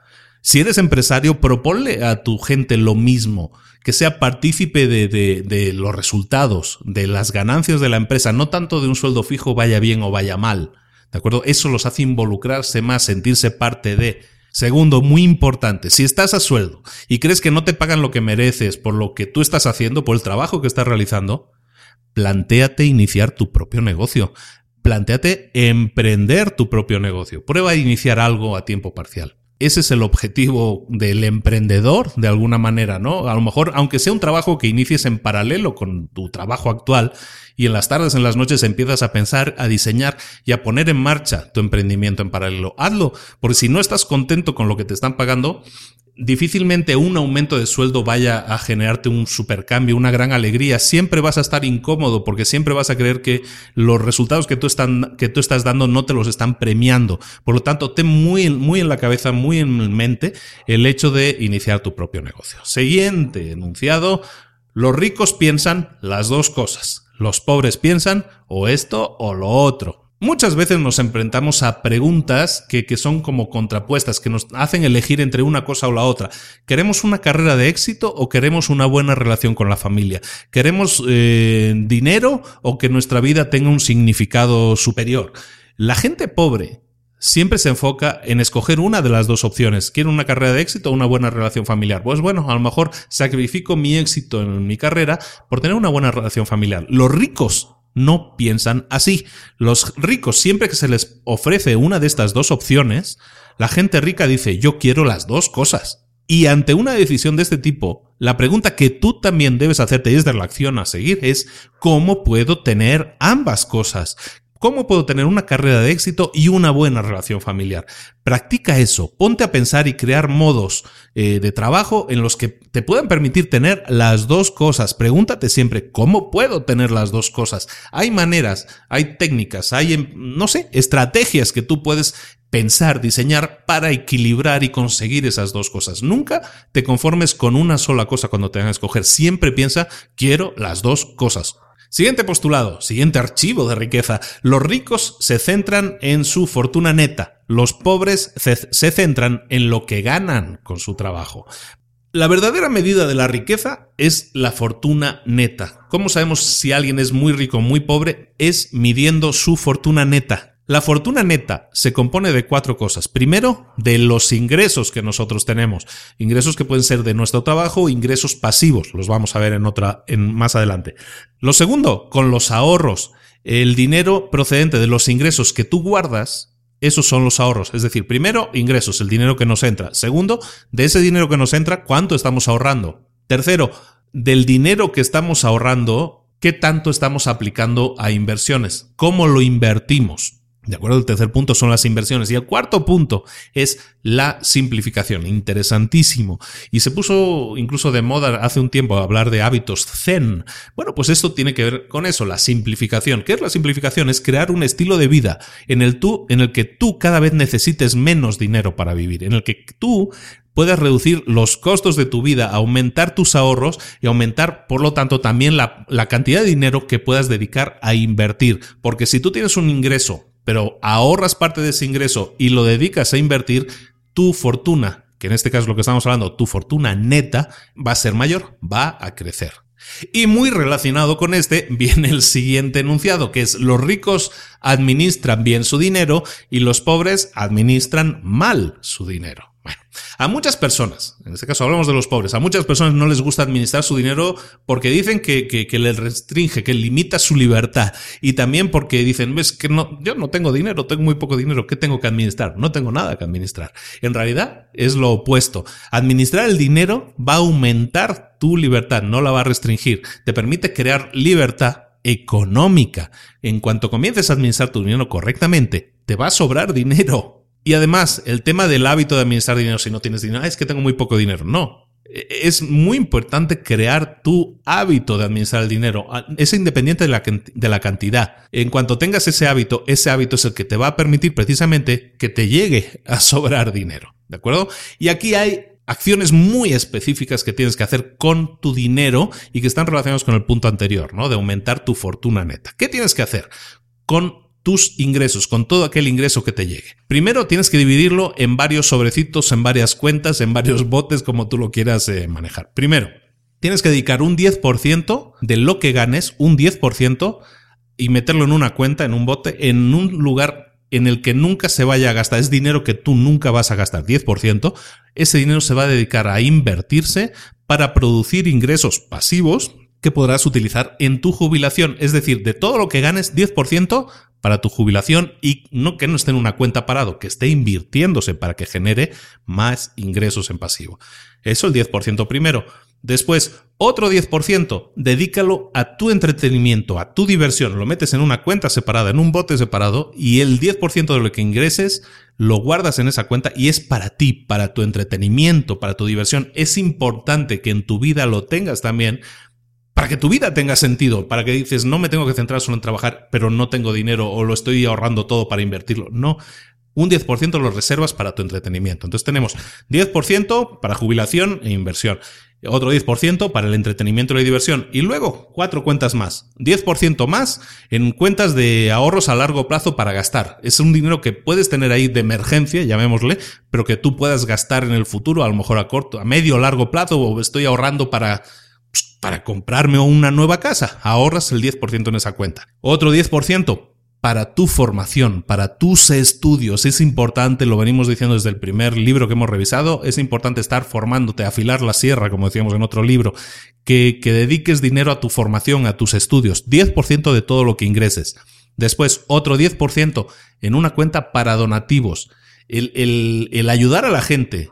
Si eres empresario, proponle a tu gente lo mismo, que sea partícipe de, los resultados, de las ganancias de la empresa, no tanto de un sueldo fijo vaya bien o vaya mal. ¿De acuerdo? Eso los hace involucrarse más, sentirse parte de. Segundo, muy importante, si estás a sueldo y crees que no te pagan lo que mereces por lo que tú estás haciendo, por el trabajo que estás realizando, plantéate iniciar tu propio negocio. Plantéate emprender tu propio negocio. Prueba a iniciar algo a tiempo parcial ese es el objetivo del emprendedor, de alguna manera, ¿no? A lo mejor, aunque sea un trabajo que inicies en paralelo con tu trabajo actual y en las tardes, en las noches empiezas a pensar, a diseñar y a poner en marcha tu emprendimiento en paralelo, hazlo, porque si no estás contento con lo que te están pagando, difícilmente un aumento de sueldo vaya a generarte un supercambio, una gran alegría. Siempre vas a estar incómodo porque siempre vas a creer que los resultados que tú, que tú estás dando no te los están premiando. Por lo tanto, ten muy, muy en la cabeza, muy en mente el hecho de iniciar tu propio negocio. Siguiente enunciado. Los ricos piensan las dos cosas. Los pobres piensan o esto o lo otro. Muchas veces nos enfrentamos a preguntas que, que, son como contrapuestas, que nos hacen elegir entre una cosa o la otra. ¿Queremos una carrera de éxito o queremos una buena relación con la familia? ¿Queremos eh, dinero o que nuestra vida tenga un significado superior? La gente pobre siempre se enfoca en escoger una de las dos opciones. ¿Quiero una carrera de éxito o una buena relación familiar? Pues bueno, a lo mejor sacrifico mi éxito en mi carrera por tener una buena relación familiar. Los ricos no piensan así. Los ricos, siempre que se les ofrece una de estas dos opciones, la gente rica dice, yo quiero las dos cosas. Y ante una decisión de este tipo, la pregunta que tú también debes hacerte es de la acción a seguir es, ¿cómo puedo tener ambas cosas? ¿Cómo puedo tener una carrera de éxito y una buena relación familiar? Practica eso, ponte a pensar y crear modos eh, de trabajo en los que te puedan permitir tener las dos cosas. Pregúntate siempre, ¿cómo puedo tener las dos cosas? Hay maneras, hay técnicas, hay, em, no sé, estrategias que tú puedes pensar, diseñar para equilibrar y conseguir esas dos cosas. Nunca te conformes con una sola cosa cuando te van a escoger. Siempre piensa, quiero las dos cosas. Siguiente postulado, siguiente archivo de riqueza. Los ricos se centran en su fortuna neta. Los pobres se centran en lo que ganan con su trabajo. La verdadera medida de la riqueza es la fortuna neta. ¿Cómo sabemos si alguien es muy rico o muy pobre? Es midiendo su fortuna neta. La fortuna neta se compone de cuatro cosas. Primero, de los ingresos que nosotros tenemos. Ingresos que pueden ser de nuestro trabajo, ingresos pasivos. Los vamos a ver en otra, en más adelante. Lo segundo, con los ahorros. El dinero procedente de los ingresos que tú guardas Esos son los ahorros. Es decir, primero, ingresos, el dinero que nos entra. Segundo, de ese dinero que nos entra, ¿cuánto estamos ahorrando? Tercero, del dinero que estamos ahorrando, ¿qué tanto estamos aplicando a inversiones? ¿Cómo lo invertimos? De acuerdo, el tercer punto son las inversiones. Y el cuarto punto es la simplificación. Interesantísimo. Y se puso incluso de moda hace un tiempo hablar de hábitos zen. Bueno, pues esto tiene que ver con eso, la simplificación. ¿Qué es la simplificación? Es crear un estilo de vida en el, tú, en el que tú cada vez necesites menos dinero para vivir, en el que tú puedes reducir los costos de tu vida, aumentar tus ahorros y aumentar, por lo tanto, también la, la cantidad de dinero que puedas dedicar a invertir. Porque si tú tienes un ingreso pero ahorras parte de ese ingreso y lo dedicas a invertir, tu fortuna, que en este caso es lo que estamos hablando, tu fortuna neta, va a ser mayor, va a crecer. Y muy relacionado con este [laughs] viene el siguiente enunciado, que es los ricos administran bien su dinero y los pobres administran mal su dinero. Bueno, a muchas personas, en este caso hablamos de los pobres, a muchas personas no les gusta administrar su dinero porque dicen que, que, les restringe, que limita su libertad. Y también porque dicen, ves que no, yo no tengo dinero, tengo muy poco dinero, ¿qué tengo que administrar? No tengo nada que administrar. En realidad es lo opuesto. Administrar el dinero va a aumentar tu libertad, no la va a restringir. Te permite crear libertad económica. En cuanto comiences a administrar tu dinero correctamente, te va a sobrar dinero y además, el tema del hábito de administrar dinero si no tienes dinero, ah, es que tengo muy poco dinero. No. E, es muy importante crear tu hábito de administrar el dinero. Es independiente de la, de la cantidad. En cuanto tengas ese hábito, ese hábito es el que te va a permitir precisamente que te llegue a sobrar dinero. ¿De acuerdo? Y aquí hay acciones muy específicas que tienes que hacer con tu dinero y que están relacionadas con el punto anterior, ¿no? De aumentar tu fortuna neta. ¿Qué tienes que hacer? Con tus ingresos, con todo aquel ingreso que te llegue. Primero tienes que dividirlo en varios sobrecitos, en varias cuentas, en varios botes, como tú lo quieras eh, manejar. Primero, tienes que dedicar un 10% de lo que ganes, un 10%, y meterlo en una cuenta, en un bote, en un lugar en el que nunca se vaya a gastar. Es dinero que tú nunca vas a gastar, 10%. Ese dinero se va a dedicar a invertirse para producir ingresos pasivos que podrás utilizar en tu jubilación. Es decir, de todo lo que ganes, 10% para tu jubilación y no que no esté en una cuenta parado, que esté invirtiéndose para que genere más ingresos en pasivo. Eso el 10% primero. Después, otro 10%, dedícalo a tu entretenimiento, a tu diversión. Lo metes en una cuenta separada, en un bote separado, y el 10% de lo que ingreses lo guardas en esa cuenta y es para ti, para tu entretenimiento, para tu diversión. Es importante que en tu vida lo tengas también para que tu vida tenga sentido, para que dices, no me tengo que centrar solo en trabajar, pero no tengo dinero o lo estoy ahorrando todo para invertirlo. No, un 10% lo reservas para tu entretenimiento. Entonces tenemos 10% para jubilación e inversión, otro 10% para el entretenimiento y la diversión y luego cuatro cuentas más. 10% más en cuentas de ahorros a largo plazo para gastar. Es un dinero que puedes tener ahí de emergencia, llamémosle, pero que tú puedas gastar en el futuro, a lo mejor a corto, a medio o largo plazo o estoy ahorrando para para comprarme una nueva casa. Ahorras el 10% en esa cuenta. Otro 10% para tu formación, para tus estudios. Es importante, lo venimos diciendo desde el primer libro que hemos revisado, es importante estar formándote, afilar la sierra, como decíamos en otro libro, que, que dediques dinero a tu formación, a tus estudios. 10% de todo lo que ingreses. Después, otro 10% en una cuenta para donativos. El, el, el ayudar a la gente,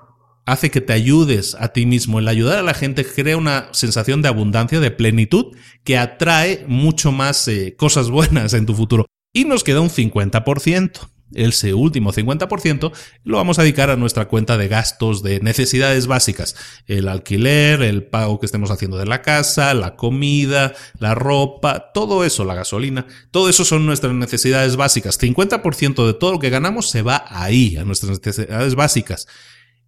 hace que te ayudes a ti mismo. El ayudar a la gente crea una sensación de abundancia, de plenitud, que atrae mucho más eh, cosas buenas en tu futuro. Y nos queda un 50%. Ese último 50% lo vamos a dedicar a nuestra cuenta de gastos de necesidades básicas. El alquiler, el pago que estemos haciendo de la casa, la comida, la ropa, todo eso, la gasolina, todo eso son nuestras necesidades básicas. 50% de todo lo que ganamos se va ahí, a nuestras necesidades básicas.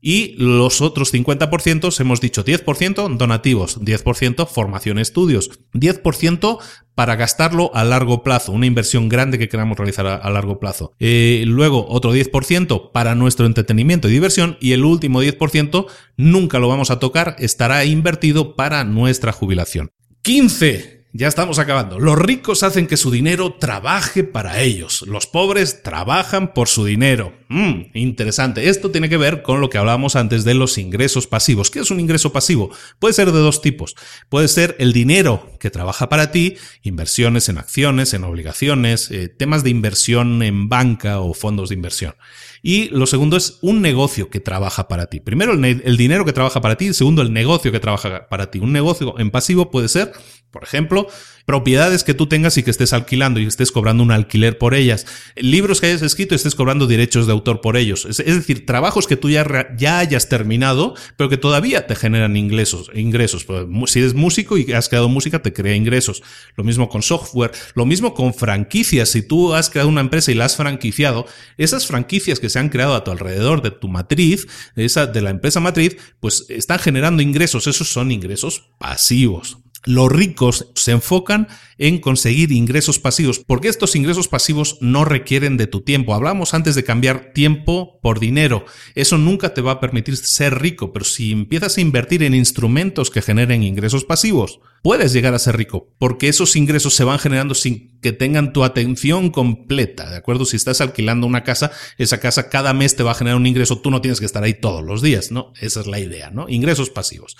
Y los otros 50% hemos dicho 10% donativos, 10% formación estudios, 10% para gastarlo a largo plazo, una inversión grande que queramos realizar a, largo plazo. Eh, luego otro 10% para nuestro entretenimiento y diversión y el último 10% nunca lo vamos a tocar, estará invertido para nuestra jubilación. 15 ya estamos acabando. Los ricos hacen que su dinero trabaje para ellos. Los pobres trabajan por su dinero. Mmm, interesante. Esto tiene que ver con lo que hablábamos antes de los ingresos pasivos. ¿Qué es un ingreso pasivo? Puede ser de dos tipos. Puede ser el dinero que trabaja para ti, inversiones en acciones, en obligaciones, eh, temas de inversión en banca o fondos de inversión. Y lo segundo es un negocio que trabaja para ti. Primero el, dinero que trabaja para ti y segundo el negocio que trabaja para ti. Un negocio en pasivo puede ser, por ejemplo, propiedades que tú tengas y que estés alquilando y estés cobrando un alquiler por ellas. Libros que hayas escrito y estés cobrando derechos de autor por ellos. Es, decir, trabajos que tú ya, ya hayas terminado, pero que todavía te generan ingresos. ingresos. Pues, si eres músico y has creado música, te crea ingresos. Lo mismo con software. Lo mismo con franquicias. Si tú has creado una empresa y la has franquiciado, esas franquicias que se han creado a tu alrededor de tu matriz, de, esa, de la empresa matriz, pues están generando ingresos. Esos son ingresos pasivos. Los ricos se enfocan en conseguir ingresos pasivos, porque estos ingresos pasivos no requieren de tu tiempo. Hablamos antes de cambiar tiempo por dinero. Eso nunca te va a permitir ser rico, pero si empiezas a invertir en instrumentos que generen ingresos pasivos, puedes llegar a ser rico, porque esos ingresos se van generando sin que tengan tu atención completa, ¿de acuerdo? Si estás alquilando una casa, esa casa cada mes te va a generar un ingreso, tú no tienes que estar ahí todos los días, ¿no? Esa es la idea, ¿no? Ingresos pasivos.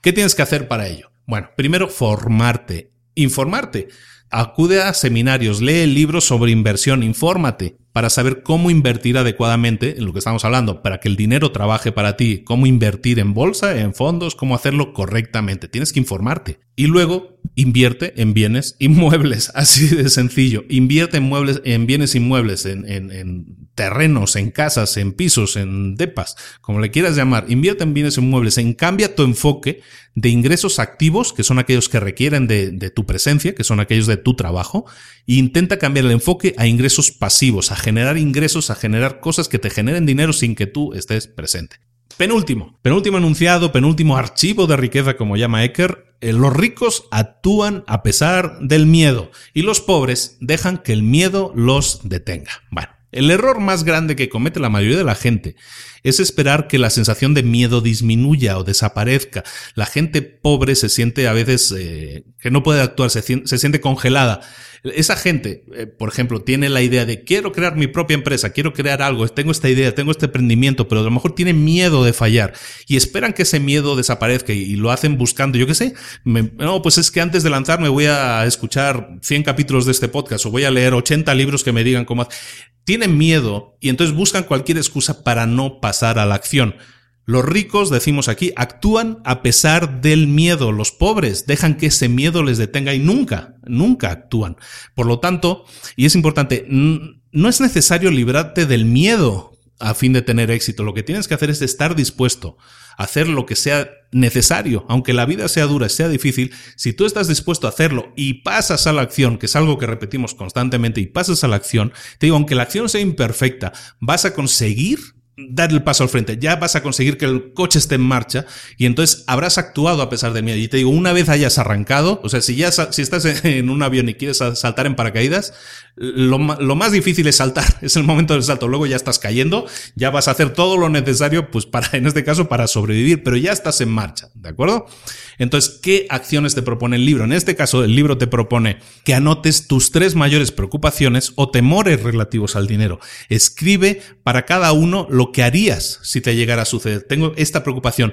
¿Qué tienes que hacer para ello? Bueno, primero formarte, informarte. Acude a seminarios, lee libros sobre inversión, infórmate para saber cómo invertir adecuadamente en lo que estamos hablando, para que el dinero trabaje para ti, cómo invertir en bolsa, en fondos, cómo hacerlo correctamente. Tienes que informarte. Y luego invierte en bienes inmuebles, [laughs] así de sencillo. Invierte en muebles, en bienes inmuebles, en, en terrenos, en casas, en pisos, en depas, como le quieras llamar. Invierte en bienes inmuebles. En cambia tu enfoque de ingresos activos, que son aquellos que requieren de, tu presencia, que son aquellos de tu trabajo, e intenta cambiar el enfoque a ingresos pasivos, a generar ingresos, a generar cosas que te generen dinero sin que tú estés presente. Penúltimo, penúltimo enunciado, penúltimo archivo de riqueza, como llama Ecker, eh, los ricos actúan a pesar del miedo y los pobres dejan que el miedo los detenga. Bueno, el error más grande que comete la mayoría de la gente es esperar que la sensación de miedo disminuya o desaparezca. La gente pobre se siente a veces eh, que no puede actuar, se, siente congelada. Esa gente, eh, por ejemplo, tiene la idea de quiero crear mi propia empresa, quiero crear algo, tengo esta idea, tengo este emprendimiento, pero a lo mejor tienen miedo de fallar y esperan que ese miedo desaparezca y, lo hacen buscando, yo qué sé, no, pues es que antes de lanzarme voy a escuchar 100 capítulos de este podcast o voy a leer 80 libros que me digan cómo... Tienen miedo y entonces buscan cualquier excusa para no pasar a la acción. Los ricos, decimos aquí, actúan a pesar del miedo. Los pobres dejan que ese miedo les detenga y nunca, nunca actúan. Por lo tanto, y es importante, no es necesario librarte del miedo a fin de tener éxito. Lo que tienes que hacer es estar dispuesto a hacer lo que sea necesario, aunque la vida sea dura, sea difícil, si tú estás dispuesto a hacerlo y pasas a la acción, que es algo que repetimos constantemente, y pasas a la acción, te digo, aunque la acción sea imperfecta, vas a conseguir dar el paso al frente, ya vas a conseguir que el coche esté en marcha y entonces habrás actuado a pesar del miedo. Y te digo, una vez hayas arrancado, o sea, si ya si estás en un avión y quieres saltar en paracaídas, lo, más difícil es saltar, [laughs] es el momento del salto. Luego ya estás cayendo, ya vas a hacer todo lo necesario, pues para, en este caso, para sobrevivir, pero ya estás en marcha, ¿de acuerdo? Entonces, ¿qué acciones te propone el libro? En este caso, el libro te propone que anotes tus tres mayores preocupaciones o temores relativos al dinero. Escribe para cada uno lo que harías si te llegara a suceder. Tengo esta preocupación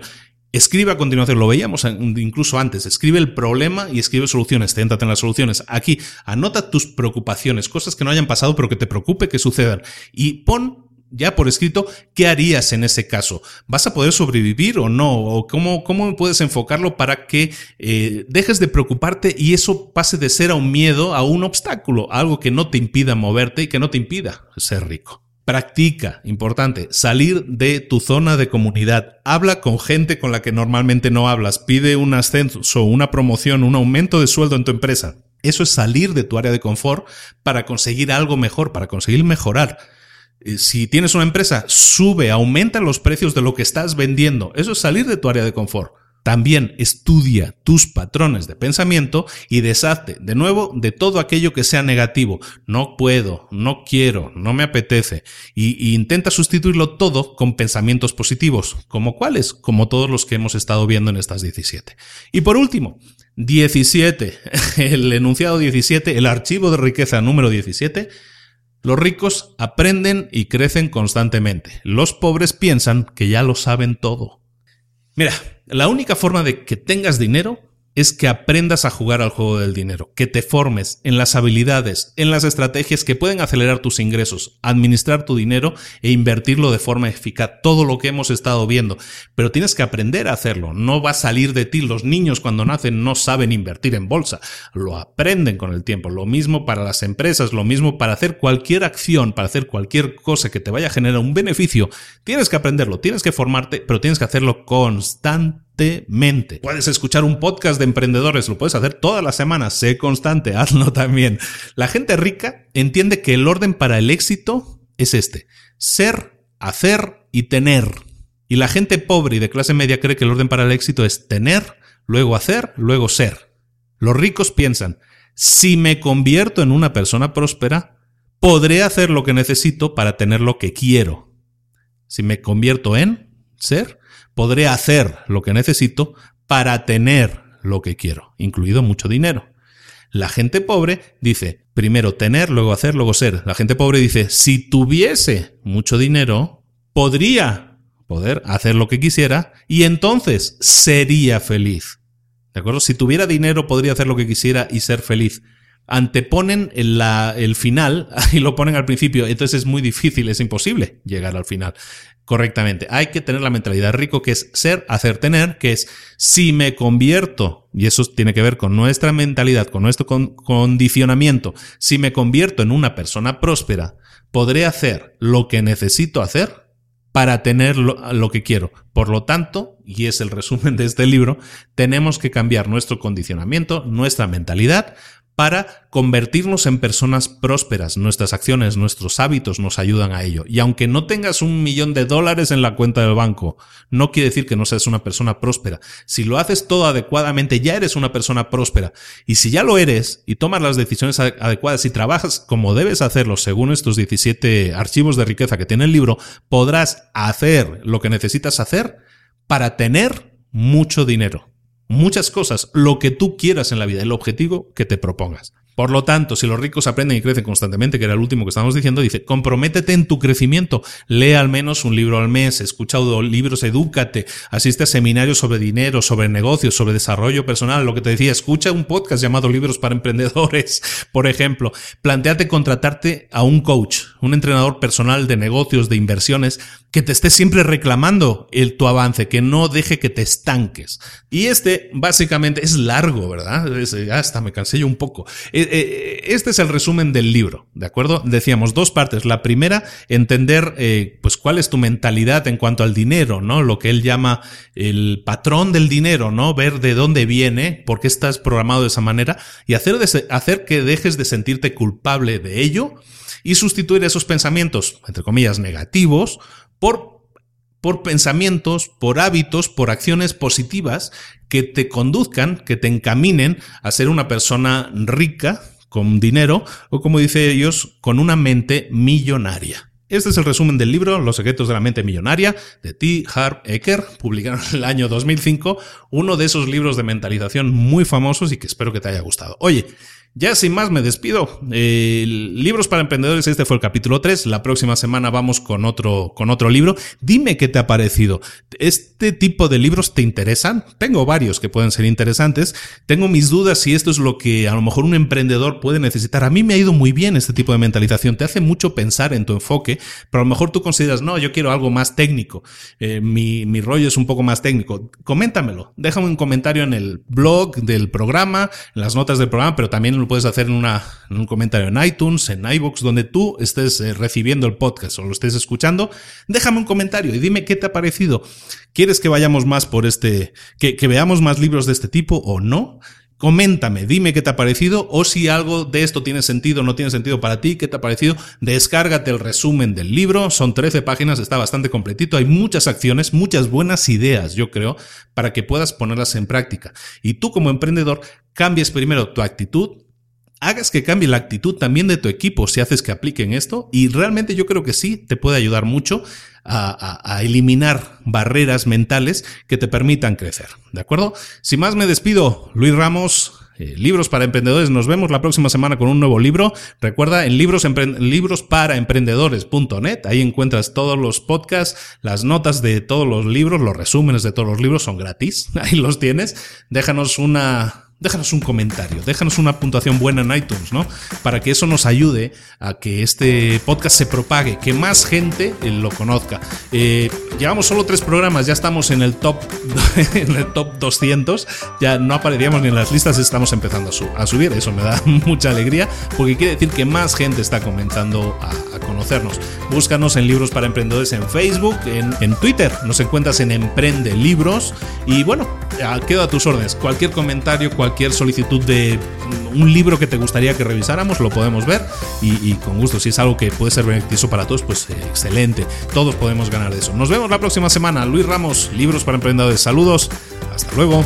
Escribe a continuación, lo veíamos incluso antes, escribe el problema y escribe soluciones, céntrate en las soluciones. Aquí, anota tus preocupaciones, cosas que no hayan pasado pero que te preocupe que sucedan y pon ya por escrito qué harías en ese caso. ¿Vas a poder sobrevivir o no? ¿O cómo, cómo puedes enfocarlo para que eh, dejes de preocuparte y eso pase de ser a un miedo a un obstáculo, algo que no te impida moverte y que no te impida ser rico? Practica, importante, salir de tu zona de comunidad. Habla con gente con la que normalmente no hablas. Pide un ascenso, una promoción, un aumento de sueldo en tu empresa. Eso es salir de tu área de confort para conseguir algo mejor, para conseguir mejorar. Eh, si tienes una empresa, sube, aumenta los precios de lo que estás vendiendo. Eso es salir de tu área de confort. También estudia tus patrones de pensamiento y deshazte de nuevo de todo aquello que sea negativo. No puedo, no quiero, no me apetece. Y, intenta sustituirlo todo con pensamientos positivos. ¿Como cuáles? Como todos los que hemos estado viendo en estas 17. Y por último, 17, [laughs] el enunciado 17, el archivo de riqueza número 17, los ricos aprenden y crecen constantemente. Los pobres piensan que ya lo saben todo. Mira, la única forma de que tengas dinero es que aprendas a jugar al juego del dinero, que te formes en las habilidades, en las estrategias que pueden acelerar tus ingresos, administrar tu dinero e invertirlo de forma eficaz, todo lo que hemos estado viendo. Pero tienes que aprender a hacerlo, no va a salir de ti. Los niños cuando nacen no saben invertir en bolsa, lo aprenden con el tiempo. Lo mismo para las empresas, lo mismo para hacer cualquier acción, para hacer cualquier cosa que te vaya a generar un beneficio. Tienes que aprenderlo, tienes que formarte, pero tienes que hacerlo constantemente Puedes escuchar un podcast de emprendedores, lo puedes hacer todas las semanas, sé constante, [laughs] hazlo también. La gente rica entiende que el orden para el éxito es este, ser, hacer y tener. Y la gente pobre y de clase media cree que el orden para el éxito es tener, luego hacer, luego ser. Los ricos piensan, si me convierto en una persona próspera, podré hacer lo que necesito para tener lo que quiero. Si me convierto en ser, podré hacer lo que necesito para tener lo que quiero, incluido mucho dinero. La gente pobre dice, primero tener, luego hacer, luego ser. La gente pobre dice, si tuviese mucho dinero, podría poder hacer lo que quisiera y entonces sería feliz. ¿De acuerdo? Si tuviera dinero, podría hacer lo que quisiera y ser feliz. Anteponen el final [laughs] y lo ponen al principio, entonces es muy difícil, es imposible llegar al final correctamente. Hay que tener la mentalidad rico, que es ser, hacer, tener, que es si me convierto, y eso tiene que ver con nuestra mentalidad, con nuestro condicionamiento, si me convierto en una persona próspera, podré hacer lo que necesito hacer para tener lo, que quiero. Por lo tanto, y es el resumen de este libro, tenemos que cambiar nuestro condicionamiento, nuestra mentalidad, para convertirnos en personas prósperas. Nuestras acciones, nuestros hábitos nos ayudan a ello. Y aunque no tengas un millón de dólares en la cuenta del banco, no quiere decir que no seas una persona próspera. Si lo haces todo adecuadamente, ya eres una persona próspera. Y si ya lo eres y tomas las decisiones adecuadas y trabajas como debes hacerlo según estos 17 archivos de riqueza que tiene el libro, podrás hacer lo que necesitas hacer para tener mucho dinero muchas cosas, lo que tú quieras en la vida, el objetivo que te propongas. Por lo tanto, si los ricos aprenden y crecen constantemente, que era el último que estábamos diciendo, dice, comprométete en tu crecimiento, lee al menos un libro al mes, escucha libros, edúcate, asiste a seminarios sobre dinero, sobre negocios, sobre desarrollo personal, lo que te decía, escucha un podcast llamado Libros para Emprendedores, [laughs] por ejemplo, planteate contratarte a un coach, un entrenador personal de negocios, de inversiones, que te esté siempre reclamando el, tu avance, que no deje que te estanques. Y este básicamente es largo, ¿verdad? hasta me cansé yo un poco. Eh, eh, este es el resumen del libro, ¿de acuerdo? Decíamos dos partes. La primera, entender eh, pues cuál es tu mentalidad en cuanto al dinero, ¿no? Lo que él llama el patrón del dinero, ¿no? Ver de dónde viene, por qué estás programado de esa manera y hacer, hacer que dejes de sentirte culpable de ello y sustituir esos pensamientos, entre comillas, negativos por, pensamientos, por hábitos, por acciones positivas que te conduzcan, que te encaminen a ser una persona rica, con dinero, o como dice ellos, con una mente millonaria. Este es el resumen del libro Los secretos de la mente millonaria de T. Harv Eker, publicado en el año 2005, uno de esos libros de mentalización muy famosos y que espero que te haya gustado. Oye, ya sin más me despido. Eh, libros para emprendedores, este fue el capítulo 3. La próxima semana vamos con otro, con otro libro. Dime qué te ha parecido. ¿Este tipo de libros te interesan? Tengo varios que pueden ser interesantes. Tengo mis dudas si esto es lo que a lo mejor un emprendedor puede necesitar. A mí me ha ido muy bien este tipo de mentalización. Te hace mucho pensar en tu enfoque, pero a lo mejor tú consideras, no, yo quiero algo más técnico. Eh, mi, mi rollo es un poco más técnico. Coméntamelo. Déjame un comentario en el blog del programa, en las notas del programa, pero también lo puedes hacer en, un comentario en iTunes, en iVoox, donde tú estés eh, recibiendo el podcast o lo estés escuchando. Déjame un comentario y dime qué te ha parecido. ¿Quieres que vayamos más por este, que, que veamos más libros de este tipo o no? Coméntame, dime qué te ha parecido o si algo de esto tiene sentido o no tiene sentido para ti, qué te ha parecido. Descárgate el resumen del libro, son 13 páginas, está bastante completito, hay muchas acciones, muchas buenas ideas, yo creo, para que puedas ponerlas en práctica. Y tú como emprendedor cambies primero tu actitud, hagas que cambie la actitud también de tu equipo si haces que apliquen esto. Y realmente yo creo que sí te puede ayudar mucho a, eliminar barreras mentales que te permitan crecer. ¿De acuerdo? Sin más me despido, Luis Ramos. Eh, libros para emprendedores. Nos vemos la próxima semana con un nuevo libro. Recuerda en libros, libros para emprendedores.net. Ahí encuentras todos los podcasts, las notas de todos los libros, los resúmenes de todos los libros son gratis. [laughs] Ahí los tienes. Déjanos una déjanos un comentario, déjanos una puntuación buena en iTunes, ¿no? Para que eso nos ayude a que este podcast se propague, que más gente eh, lo conozca. Eh, llevamos solo tres programas, ya estamos en el top, [laughs] en el top 200, ya no aparecíamos ni en las listas, estamos empezando a, subir, eso me da [laughs] mucha alegría, porque quiere decir que más gente está comenzando a, conocernos. Búscanos en Libros para Emprendedores en Facebook, en, en Twitter, nos encuentras en Emprende Libros, y bueno, quedo a tus órdenes, cualquier comentario, cualquier cualquier solicitud de un libro que te gustaría que revisáramos, lo podemos ver y, con gusto. Si es algo que puede ser beneficioso para todos, pues eh, excelente. Todos podemos ganar de eso. Nos vemos la próxima semana. Luis Ramos, Libros para Emprendedores. Saludos. Hasta luego.